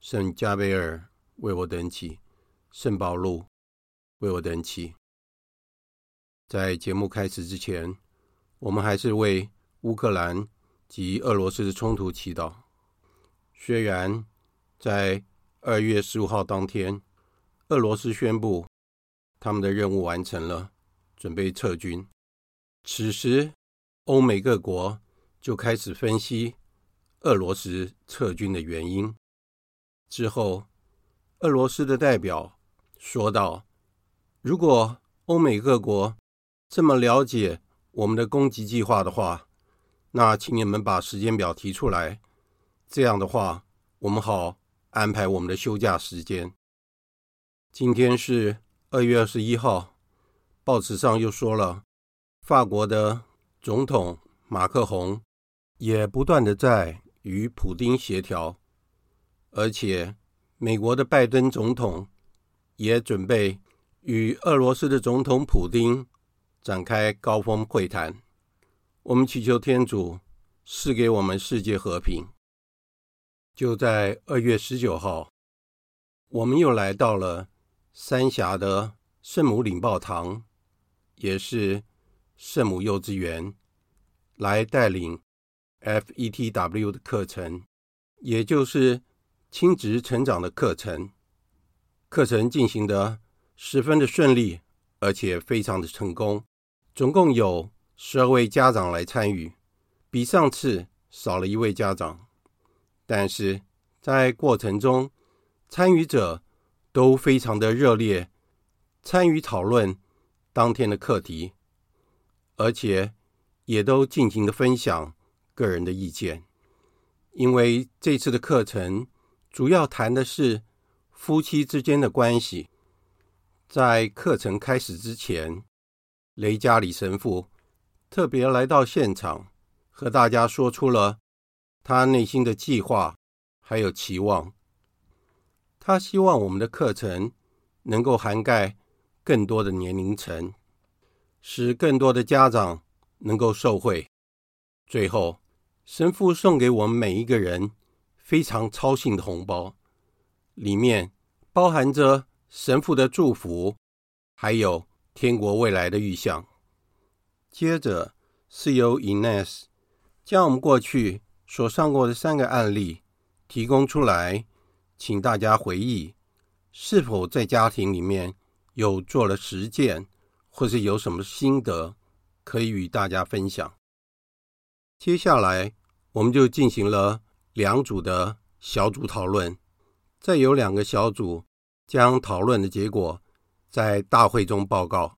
圣加贝尔为我等起，圣保禄为我等起。在节目开始之前，我们还是为乌克兰及俄罗斯的冲突祈祷。虽然在二月十五号当天，俄罗斯宣布他们的任务完成了，准备撤军，此时欧美各国就开始分析俄罗斯撤军的原因。之后，俄罗斯的代表说道：“如果欧美各国这么了解我们的攻击计划的话，那请你们把时间表提出来。这样的话，我们好安排我们的休假时间。”今天是二月二十一号，报纸上又说了，法国的总统马克宏也不断的在与普丁协调。而且，美国的拜登总统也准备与俄罗斯的总统普丁展开高峰会谈。我们祈求天主赐给我们世界和平。就在二月十九号，我们又来到了三峡的圣母领报堂，也是圣母幼稚园，来带领 FETW 的课程，也就是。亲职成长的课程，课程进行得十分的顺利，而且非常的成功。总共有十二位家长来参与，比上次少了一位家长。但是在过程中，参与者都非常的热烈，参与讨论当天的课题，而且也都尽情的分享个人的意见。因为这次的课程。主要谈的是夫妻之间的关系。在课程开始之前，雷加里神父特别来到现场，和大家说出了他内心的计划还有期望。他希望我们的课程能够涵盖更多的年龄层，使更多的家长能够受惠。最后，神父送给我们每一个人。非常操心的红包，里面包含着神父的祝福，还有天国未来的预想。接着是由 Ines 将我们过去所上过的三个案例提供出来，请大家回忆是否在家庭里面有做了实践，或是有什么心得可以与大家分享。接下来我们就进行了。两组的小组讨论，再有两个小组将讨论的结果在大会中报告。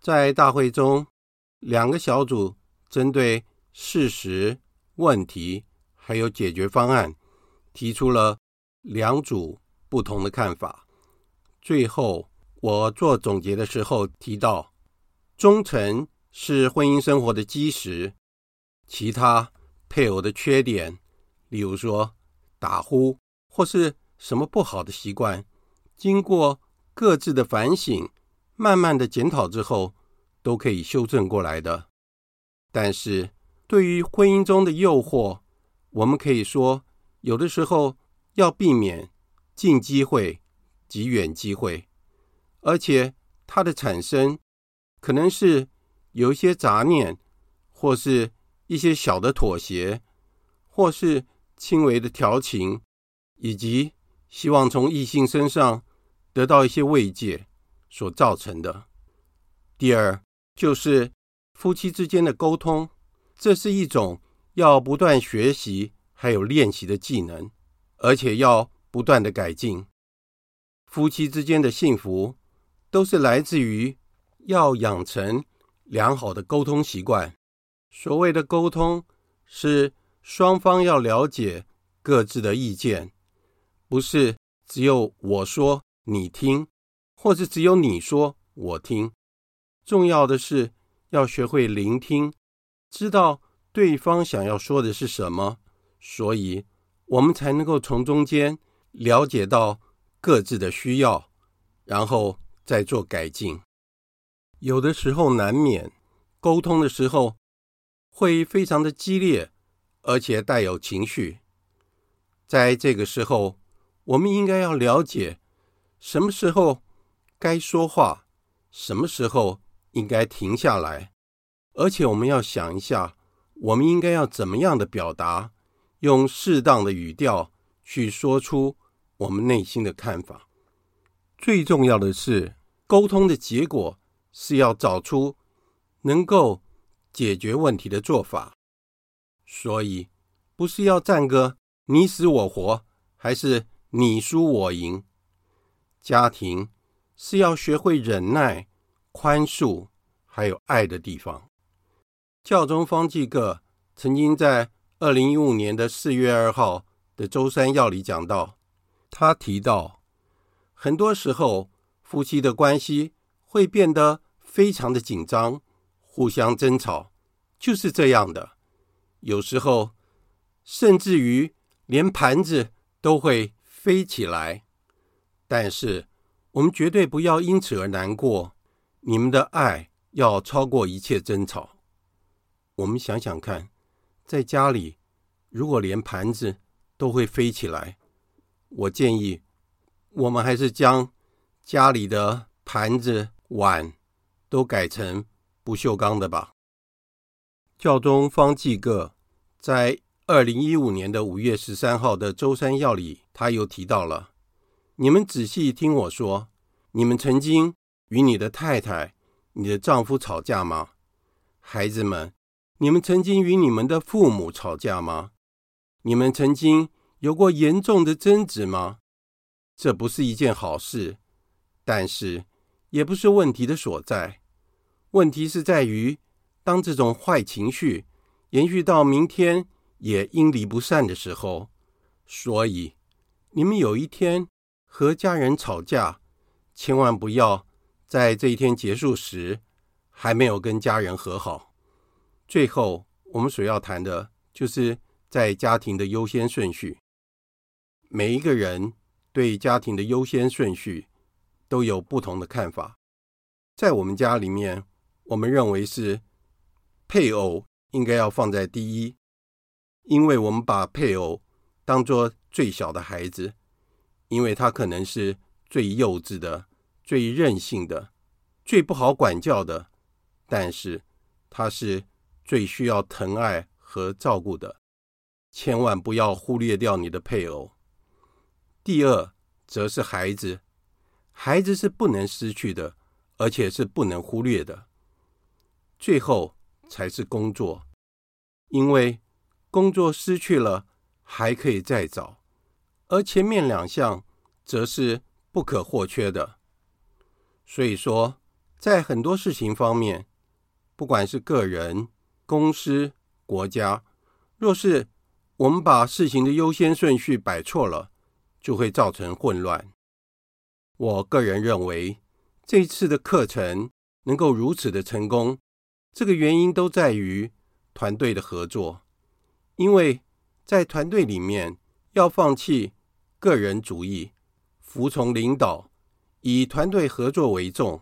在大会中，两个小组针对事实、问题还有解决方案，提出了两组不同的看法。最后，我做总结的时候提到，忠诚是婚姻生活的基石，其他配偶的缺点。比如说打呼或是什么不好的习惯，经过各自的反省，慢慢的检讨之后，都可以修正过来的。但是对于婚姻中的诱惑，我们可以说，有的时候要避免近机会及远机会，而且它的产生可能是有一些杂念，或是一些小的妥协，或是。轻微的调情，以及希望从异性身上得到一些慰藉所造成的。第二，就是夫妻之间的沟通，这是一种要不断学习还有练习的技能，而且要不断的改进。夫妻之间的幸福，都是来自于要养成良好的沟通习惯。所谓的沟通，是。双方要了解各自的意见，不是只有我说你听，或是只有你说我听。重要的是要学会聆听，知道对方想要说的是什么，所以我们才能够从中间了解到各自的需要，然后再做改进。有的时候难免沟通的时候会非常的激烈，而且带有情绪。在这个时候，我们应该要了解什么时候该说话，什么时候应该停下来，而且我们要想一下，我们应该要怎么样的表达，用适当的语调去说出我们内心的看法。最重要的是，沟通的结果是要找出能够解决问题的做法，所以不是要战个你死我活，还是你输我赢。家庭是要学会忍耐、宽恕，还有爱的地方。教宗方济各曾经在二零一五年的四月二号的周三要里讲到，他提到，很多时候夫妻的关系会变得非常的紧张，互相争吵，就是这样的。有时候，甚至于连盘子都会飞起来。但是，我们绝对不要因此而难过。你们的爱要超过一切争吵。我们想想看，在家里，如果连盘子都会飞起来，我建议我们还是将家里的盘子碗。都改成不锈钢的吧。教宗方济各在二零一五年的五月十三号的周三要里，他又提到了：你们仔细听我说，你们曾经与你的太太、你的丈夫吵架吗？孩子们，你们曾经与你们的父母吵架吗？你们曾经有过严重的争执吗？这不是一件好事，但是也不是问题的所在。问题是在于，当这种坏情绪延续到明天也因离不散的时候，所以你们有一天和家人吵架，千万不要在这一天结束时还没有跟家人和好。最后，我们所要谈的就是在家庭的优先顺序。每一个人对家庭的优先顺序都有不同的看法，在我们家里面。我们认为是配偶应该要放在第一，因为我们把配偶当作最小的孩子，因为他可能是最幼稚的、最任性的、最不好管教的，但是他是最需要疼爱和照顾的，千万不要忽略掉你的配偶。第二，则是孩子，孩子是不能失去的，而且是不能忽略的。最后才是工作，因为工作失去了还可以再找，而前面两项则是不可或缺的。所以说，在很多事情方面，不管是个人、公司、国家，若是我们把事情的优先顺序摆错了，就会造成混乱。我个人认为，这次的课程能够如此的成功。这个原因都在于团队的合作，因为在团队里面要放弃个人主义，服从领导，以团队合作为重，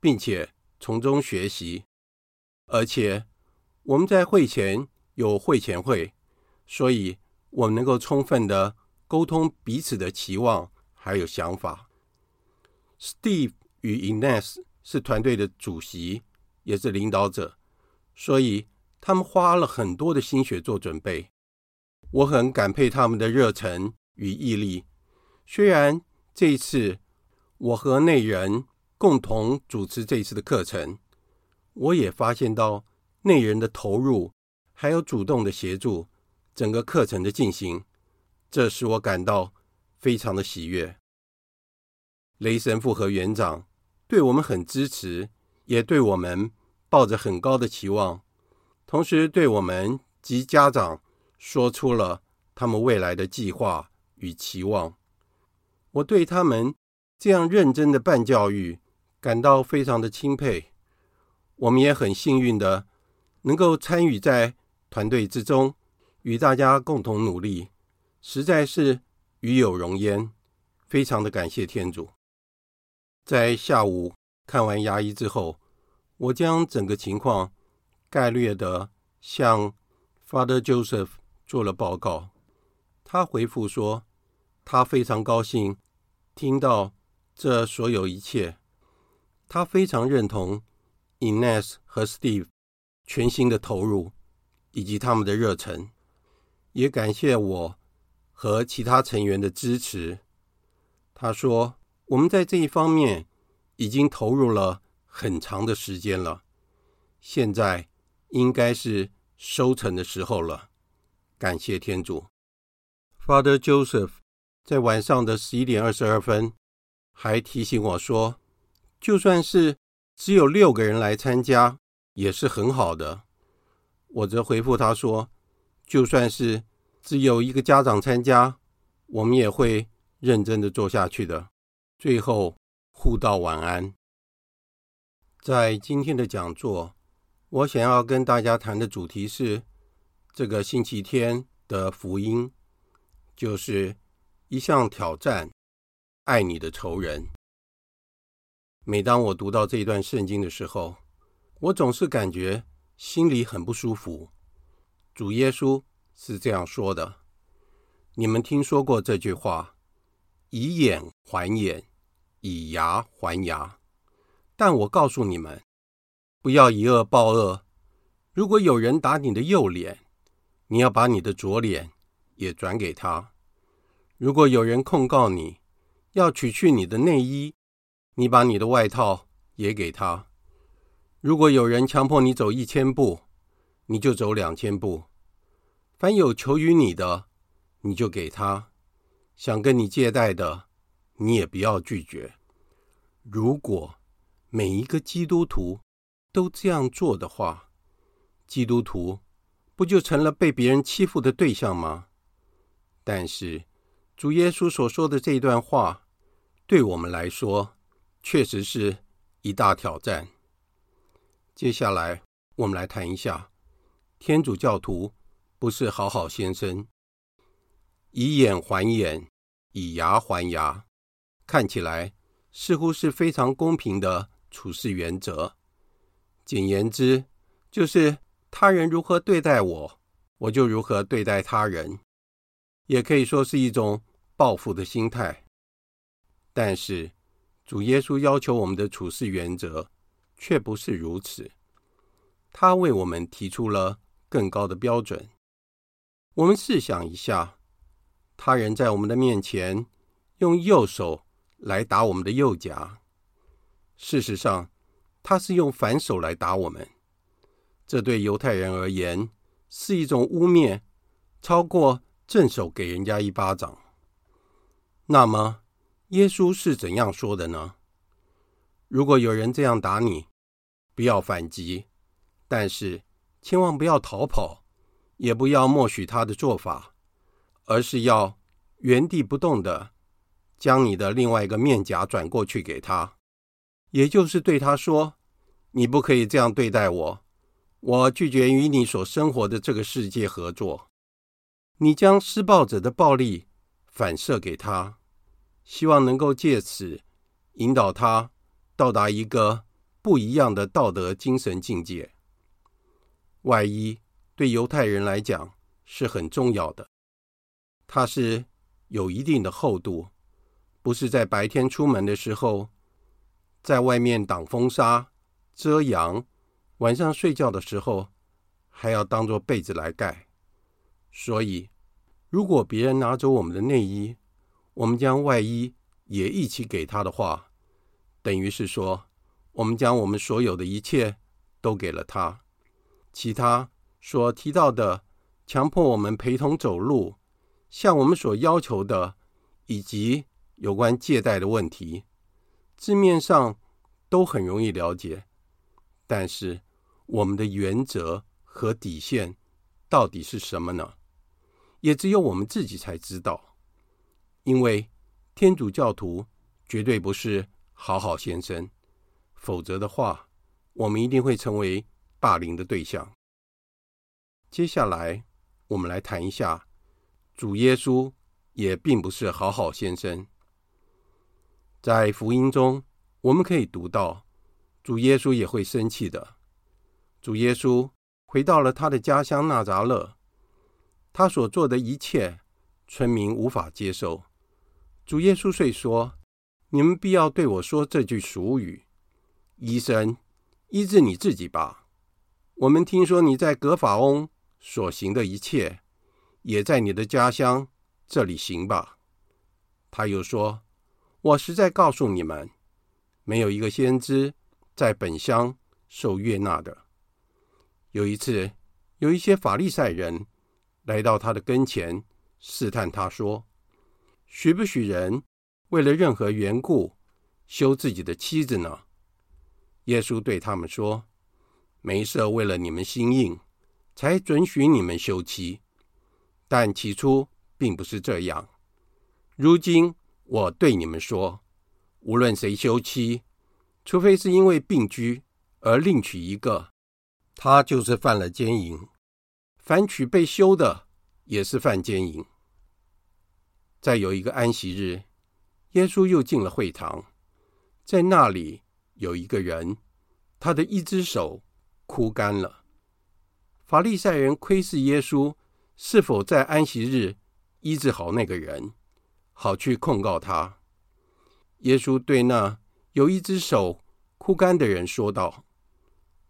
并且从中学习。而且我们在会前有会前会，所以我们能够充分的沟通彼此的期望还有想法。Steve 与 Ines 是团队的主席。也是领导者，所以他们花了很多的心血做准备。我很感佩他们的热忱与毅力。虽然这一次我和内人共同主持这一次的课程，我也发现到内人的投入，还有主动的协助整个课程的进行，这使我感到非常的喜悦。雷神父和园长对我们很支持。也对我们抱着很高的期望，同时对我们及家长说出了他们未来的计划与期望。我对他们这样认真的办教育感到非常的钦佩。我们也很幸运的能够参与在团队之中，与大家共同努力，实在是与有荣焉。非常的感谢天主。在下午看完牙医之后，我将整个情况概略的向 Father Joseph 做了报告。他回复说，他非常高兴听到这所有一切，他非常认同 Ines 和 Steve 全心的投入以及他们的热忱，也感谢我和其他成员的支持。他说：“我们在这一方面已经投入了很长的时间了，现在应该是收成的时候了。感谢天主。” Father Joseph 在晚上的十一点二十二分还提醒我说：“就算是只有六个人来参加，也是很好的。”我则回复他说：“就算是只有一个家长参加，我们也会。”认真的做下去的。最后，互道晚安。在今天的讲座，我想要跟大家谈的主题是这个星期天的福音，就是一项挑战：爱你的仇人。每当我读到这一段圣经的时候，我总是感觉心里很不舒服。主耶稣是这样说的：“你们听说过这句话。”以眼还眼，以牙还牙。但我告诉你们，不要以恶报恶。如果有人打你的右脸，你要把你的左脸也转给他；如果有人控告你，要取去你的内衣，你把你的外套也给他；如果有人强迫你走一千步，你就走两千步。凡有求于你的，你就给他。想跟你借贷的，你也不要拒绝。如果每一个基督徒都这样做的话，基督徒不就成了被别人欺负的对象吗？但是主耶稣所说的这段话，对我们来说确实是一大挑战。接下来我们来谈一下，天主教徒不是好好先生。以眼还眼，以牙还牙，看起来似乎是非常公平的处事原则。简言之，就是他人如何对待我，我就如何对待他人，也可以说是一种报复的心态。但是，主耶稣要求我们的处事原则却不是如此，他为我们提出了更高的标准。我们试想一下。他人在我们的面前用右手来打我们的右颊，事实上，他是用反手来打我们。这对犹太人而言是一种污蔑，超过正手给人家一巴掌。那么，耶稣是怎样说的呢？如果有人这样打你，不要反击，但是千万不要逃跑，也不要默许他的做法。而是要原地不动的将你的另外一个面颊转过去给他，也就是对他说：“你不可以这样对待我，我拒绝与你所生活的这个世界合作。”你将施暴者的暴力反射给他，希望能够借此引导他到达一个不一样的道德精神境界。外衣对犹太人来讲是很重要的。它是有一定的厚度，不是在白天出门的时候，在外面挡风沙遮阳，晚上睡觉的时候还要当做被子来盖。所以，如果别人拿走我们的内衣，我们将外衣也一起给他的话，等于是说，我们将我们所有的一切都给了他。其他所提到的，强迫我们陪同走路。向我们所要求的，以及有关借贷的问题，字面上都很容易了解，但是我们的原则和底线到底是什么呢？也只有我们自己才知道，因为天主教徒绝对不是好好先生，否则的话，我们一定会成为霸凌的对象。接下来，我们来谈一下，主耶稣也并不是好好先生。在福音中，我们可以读到，主耶稣也会生气的。主耶稣回到了他的家乡纳匝勒，他所做的一切，村民无法接受。主耶稣遂说：“你们必要对我说这句俗语：‘医生，医治你自己吧。’我们听说你在葛法翁所行的一切，也在你的家乡这里行吧。”他又说：“我实在告诉你们，没有一个先知在本乡受悦纳的。”有一次，有一些法利赛人来到他的跟前，试探他说：“许不许人为了任何缘故休自己的妻子呢？”耶稣对他们说：“梅瑟为了你们心硬，才准许你们休妻，但起初并不是这样。如今我对你们说，无论谁休妻，除非是因为病居而另娶一个。”他就是犯了奸淫，凡娶被休的，也是犯奸淫。再有一个安息日，耶稣又进了会堂，在那里有一个人，他的一只手枯干了。法利赛人窥视耶稣是否在安息日医治好那个人，好去控告他。耶稣对那有一只手枯干的人说道：“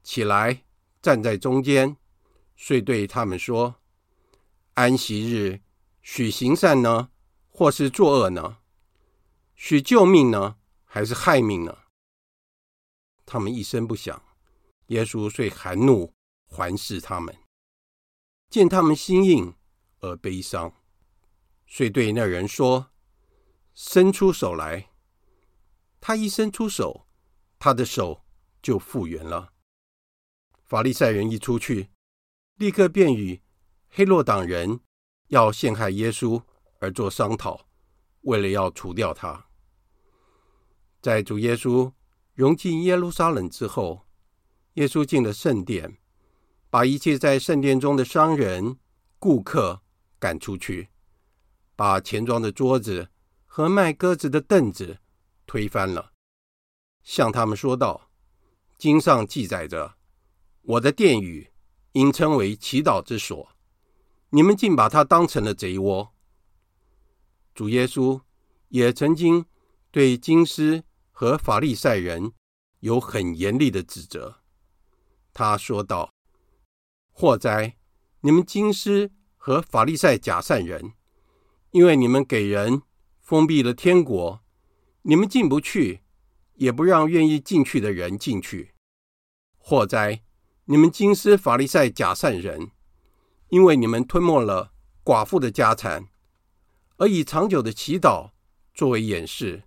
起来。”站在中间，遂对他们说：“安息日许行善呢，或是作恶呢？许救命呢，还是害命呢？”他们一声不响。耶稣遂含怒环视他们，见他们心硬而悲伤，遂对那人说：“伸出手来。”他一伸出手，他的手就复原了。法利赛人一出去，立刻便与黑落党人要陷害耶稣而做商讨，为了要除掉他。在主耶稣融进耶路撒冷之后，耶稣进了圣殿，把一切在圣殿中的商人、顾客赶出去，把钱庄的桌子和卖鸽子的凳子推翻了，向他们说道：“经上记载着。”我的殿宇应称为祈祷之所，你们竟把它当成了贼窝。主耶稣也曾经对金师和法利赛人有很严厉的指责。他说道：“祸哉，你们金师和法利赛假善人，因为你们给人封闭了天国，你们进不去，也不让愿意进去的人进去。祸灾！”你们金丝法利赛假善人，因为你们吞没了寡妇的家产，而以长久的祈祷作为掩饰，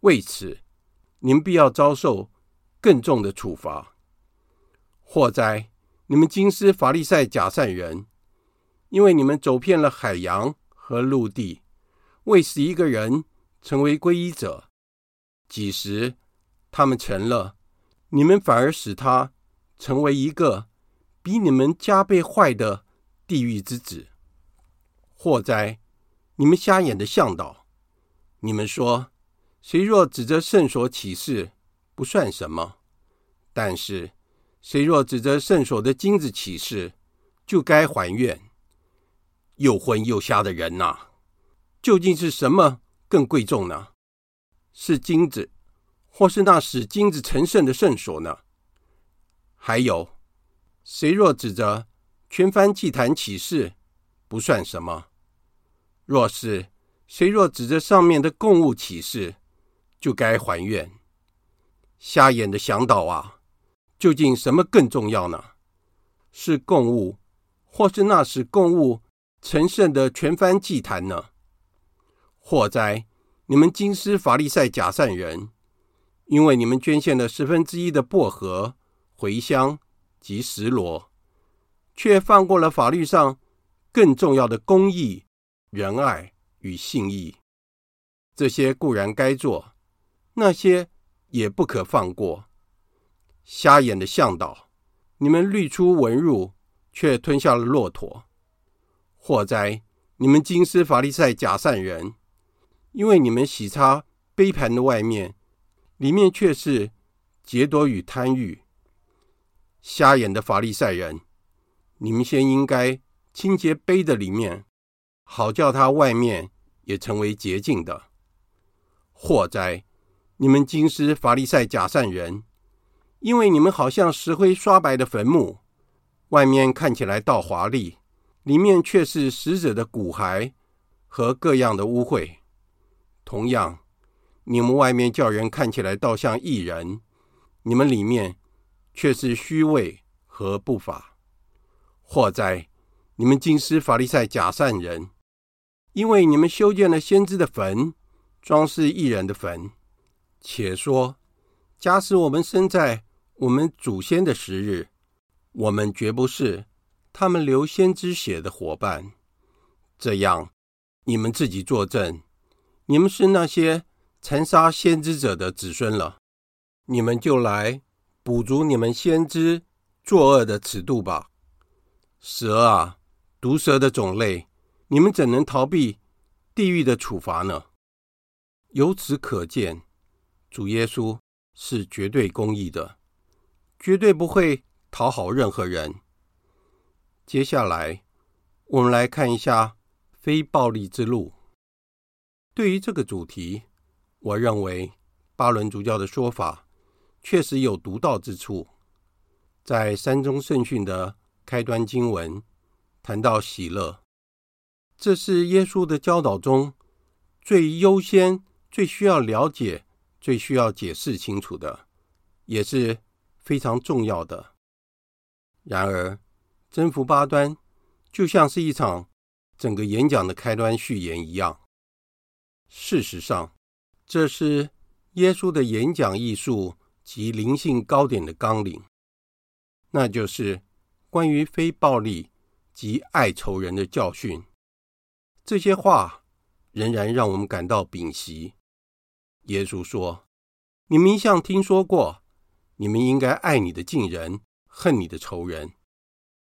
为此你们必要遭受更重的处罚。祸灾！你们金丝法利赛假善人，因为你们走遍了海洋和陆地，为使一个人成为皈依者，几时他们成了，你们反而使他。成为一个比你们加倍坏的地狱之子。祸哉！你们瞎眼的向导，你们说，谁若指着圣所起誓，不算什么；但是谁若指着圣所的金子起誓，就该还愿。又昏又瞎的人呐！究竟是什么更贵重呢？是金子，或是那使金子成圣的圣所呢？还有，谁若指着全燔祭坛起誓，不算什么；若是谁若指着上面的供物起誓，就该还愿。瞎眼的向导啊，究竟什么更重要呢？是供物，或是那使供物成圣的全燔祭坛呢？祸哉！你们金丝法利赛假善人，因为你们捐献了十分之一的薄荷。茴香及石螺，却放过了法律上更重要的公义、仁爱与信义。这些固然该做，那些也不可放过。瞎眼的向导，你们滤出文物，却吞下了骆驼。祸哉！你们金丝法利赛假善人，因为你们洗擦杯盘的外面，里面却是劫夺与贪欲。瞎眼的法利赛人，你们先应该清洁杯的里面，好叫它外面也成为洁净的。祸哉！你们经师法利赛假善人，因为你们好像石灰刷白的坟墓，外面看起来倒华丽，里面却是死者的骨骸和各样的污秽。同样，你们外面叫人看起来倒像义人，你们里面。却是虚伪和不法。祸哉！你们经师法利赛假善人，因为你们修建了先知的坟，装饰义人的坟。且说，假使我们生在我们祖先的时日，我们绝不是他们流先知血的伙伴。这样，你们自己作证，你们是那些残杀先知者的子孙了。你们就来。补足你们先知作恶的尺度吧，蛇啊，毒蛇的种类，你们怎能逃避地狱的处罚呢？由此可见，主耶稣是绝对公义的，绝对不会讨好任何人。接下来，我们来看一下非暴力之路。对于这个主题，我认为巴伦主教的说法。确实有独到之处，在山中圣训的开端经文谈到喜乐，这是耶稣的教导中最优先、最需要了解、最需要解释清楚的，也是非常重要的。然而，征服八端就像是一场整个演讲的开端序言一样。事实上，这是耶稣的演讲艺术。及灵性高点的纲领，那就是关于非暴力及爱仇人的教训。这些话仍然让我们感到屏息。耶稣说：“你们一向听说过，你们应该爱你的近人，恨你的仇人。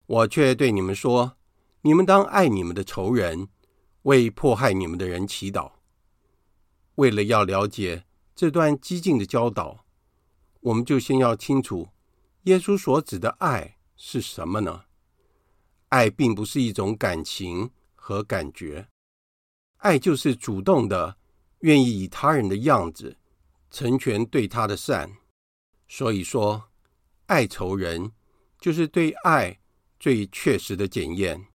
我却对你们说，你们当爱你们的仇人，为迫害你们的人祈祷。”为了要了解这段激进的教导。我们就先要清楚，耶稣所指的爱是什么呢？爱并不是一种感情和感觉，爱就是主动的，愿意以他人的样子成全对他的善。所以说，爱仇人就是对爱最确实的检验。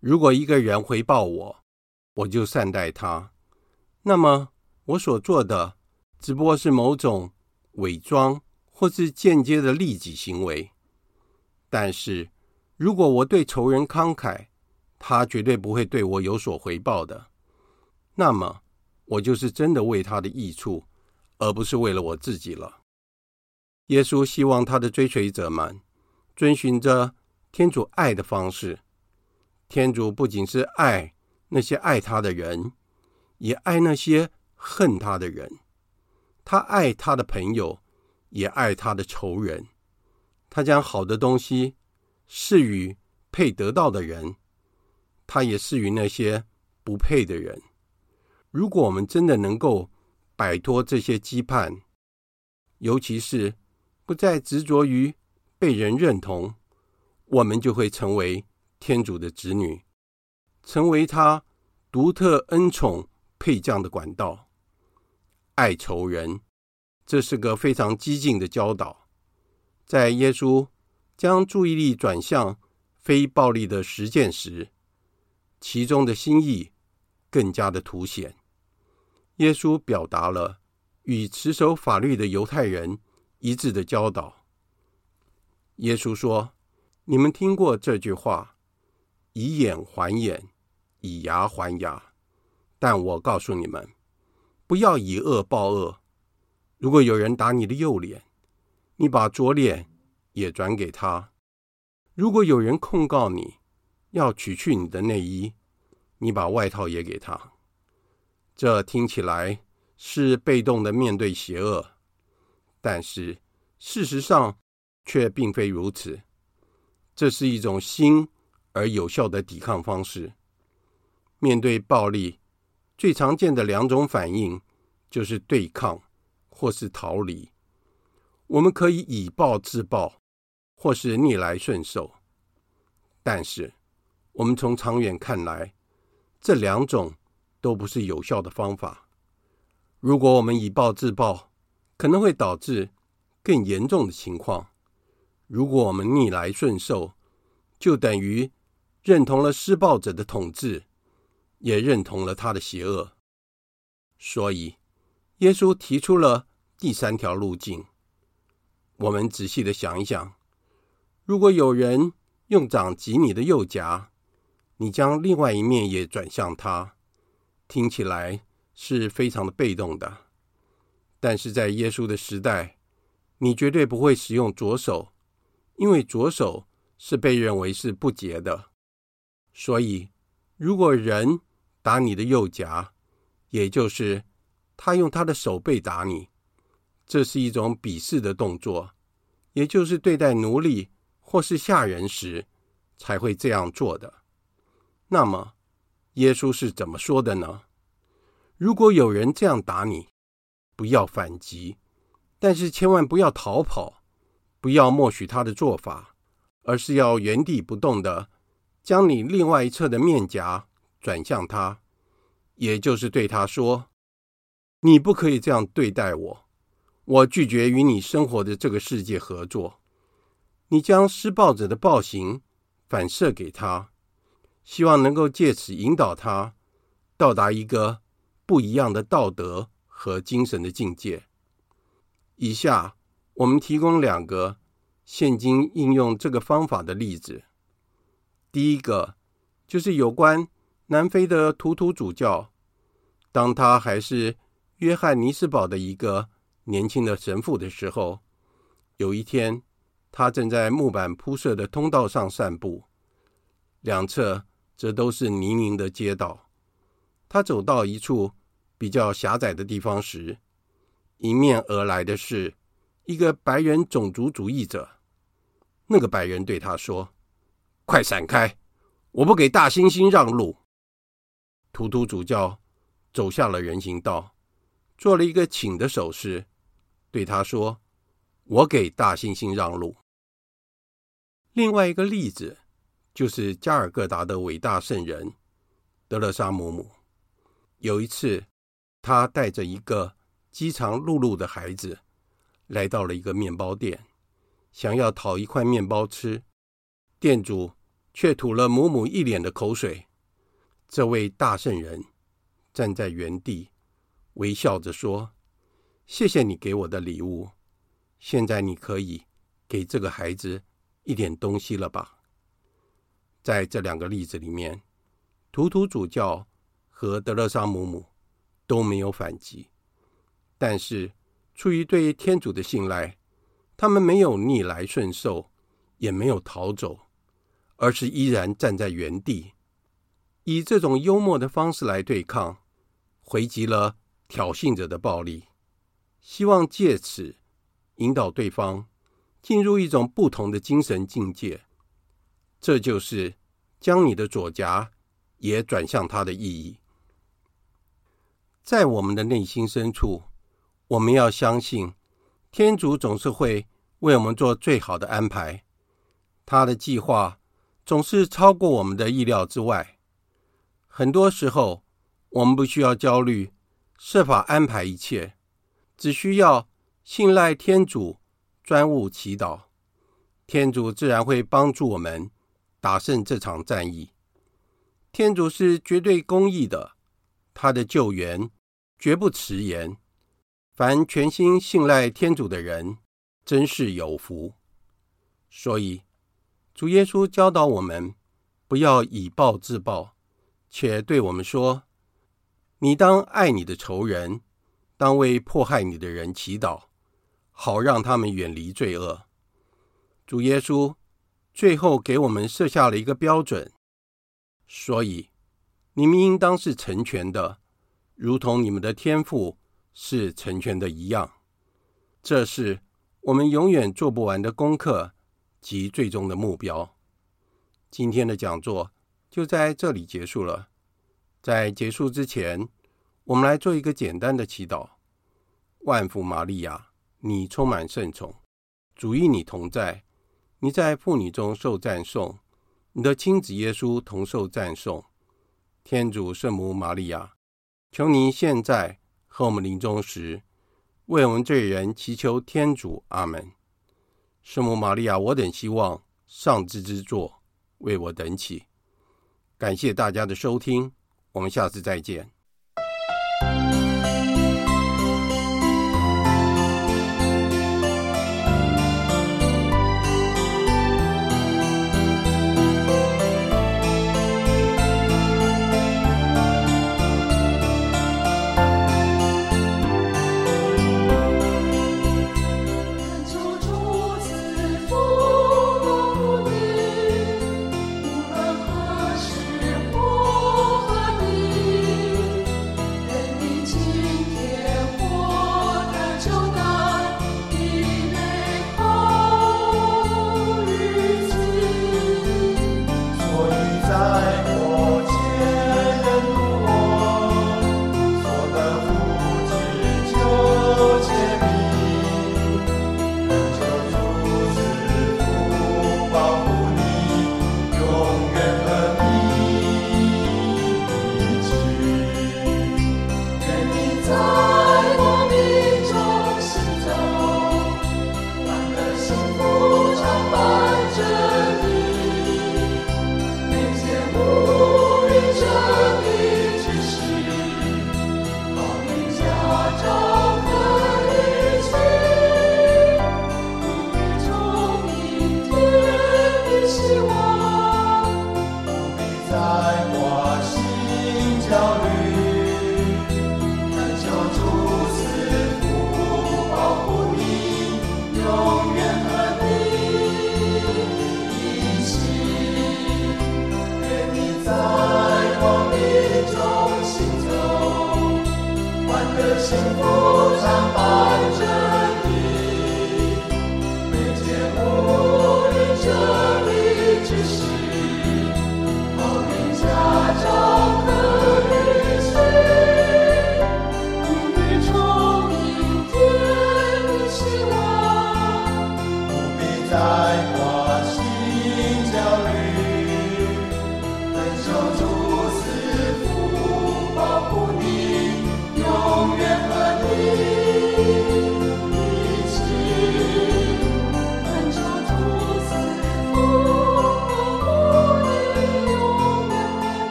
如果一个人回报我，我就善待他，那么我所做的只不过是某种。伪装或是间接的利己行为，但是如果我对仇人慷慨，他绝对不会对我有所回报的。那么，我就是真的为他的益处，而不是为了我自己了。耶稣希望他的追随者们遵循着天主爱的方式。天主不仅是爱那些爱他的人，也爱那些恨他的人。他爱他的朋友，也爱他的仇人。他将好的东西赐予配得到的人，他也赐予那些不配的人。如果我们真的能够摆脱这些羁绊，尤其是不再执着于被人认同，我们就会成为天主的子女，成为他独特恩宠配降的管道。爱仇人，这是个非常激进的教导。在耶稣将注意力转向非暴力的实践时，其中的心意更加的凸显。耶稣表达了与持守法律的犹太人一致的教导。耶稣说：“你们听过这句话，以眼还眼，以牙还牙。但我告诉你们。”不要以恶报恶。如果有人打你的右脸，你把左脸也转给他；如果有人控告你，要取去你的内衣，你把外套也给他。这听起来是被动的面对邪恶，但是事实上却并非如此。这是一种新而有效的抵抗方式。面对暴力，最常见的两种反应就是对抗或是逃离。我们可以以暴制暴，或是逆来顺受。但是，我们从长远看来，这两种都不是有效的方法。如果我们以暴制暴，可能会导致更严重的情况。如果我们逆来顺受，就等于认同了施暴者的统治，也认同了他的邪恶。所以，耶稣提出了第三条路径。我们仔细的想一想，如果有人用掌击你的右颊，你将另外一面也转向他，听起来是非常的被动的。但是在耶稣的时代，你绝对不会使用左手，因为左手是被认为是不洁的。所以，如果人打你的右颊，也就是他用他的手背打你，这是一种鄙视的动作，也就是对待奴隶或是下人时才会这样做的。那么，耶稣是怎么说的呢？如果有人这样打你，不要反击，但是千万不要逃跑，不要默许他的做法，而是要原地不动的将你另外一侧的面颊转向他，也就是对他说：“你不可以这样对待我，我拒绝与你生活的这个世界合作。”你将施暴者的暴行反射给他。希望能够借此引导他到达一个不一样的道德和精神的境界。以下我们提供两个现今应用这个方法的例子。第一个就是有关南非的图图主教，当他还是约翰尼斯堡的一个年轻的神父的时候，有一天他正在木板铺设的通道上散步，两侧。则都是泥泞的街道。他走到一处比较狭窄的地方时，迎面而来的是一个白人种族主义者。那个白人对他说：“快闪开！我不给大猩猩让路。”图图主教走下了人行道，做了一个请的手势，对他说：“我给大猩猩让路。”另外一个例子。就是加尔各答的伟大圣人德勒沙姆姆。有一次，他带着一个饥肠辘辘的孩子来到了一个面包店，想要讨一块面包吃，店主却吐了姆姆一脸的口水。这位大圣人站在原地，微笑着说：“谢谢你给我的礼物，现在你可以给这个孩子一点东西了吧？”在这两个例子里面，图图主教和德勒沙姆姆都没有反击，但是出于对天主的信赖，他们没有逆来顺受，也没有逃走，而是依然站在原地，以这种幽默的方式来对抗，回击了挑衅者的暴力，希望借此引导对方进入一种不同的精神境界。这就是将你的左颊也转向他的意义。在我们的内心深处，我们要相信，天主总是会为我们做最好的安排。他的计划总是超过我们的意料之外。很多时候，我们不需要焦虑，设法安排一切，只需要信赖天主，专务祈祷，天主自然会帮助我们。打胜这场战役，天主是绝对公义的，他的救援绝不迟延。凡全心信赖天主的人，真是有福。所以，主耶稣教导我们，不要以暴制暴，且对我们说：“你当爱你的仇人，当为迫害你的人祈祷，好让他们远离罪恶。”主耶稣。最后给我们设下了一个标准，所以你们应当是成全的，如同你们的天赋是成全的一样。这是我们永远做不完的功课及最终的目标。今天的讲座就在这里结束了。在结束之前，我们来做一个简单的祈祷：万福玛利亚，你充满圣宠，主与你同在，你在妇女中受赞颂，你的亲子耶稣同受赞颂。天主圣母玛利亚，求你现在和我们临终时，为我们罪人祈求天主。阿门。圣母玛利亚，我等希望上智之作为我等祈。感谢大家的收听，我们下次再见。不常伴着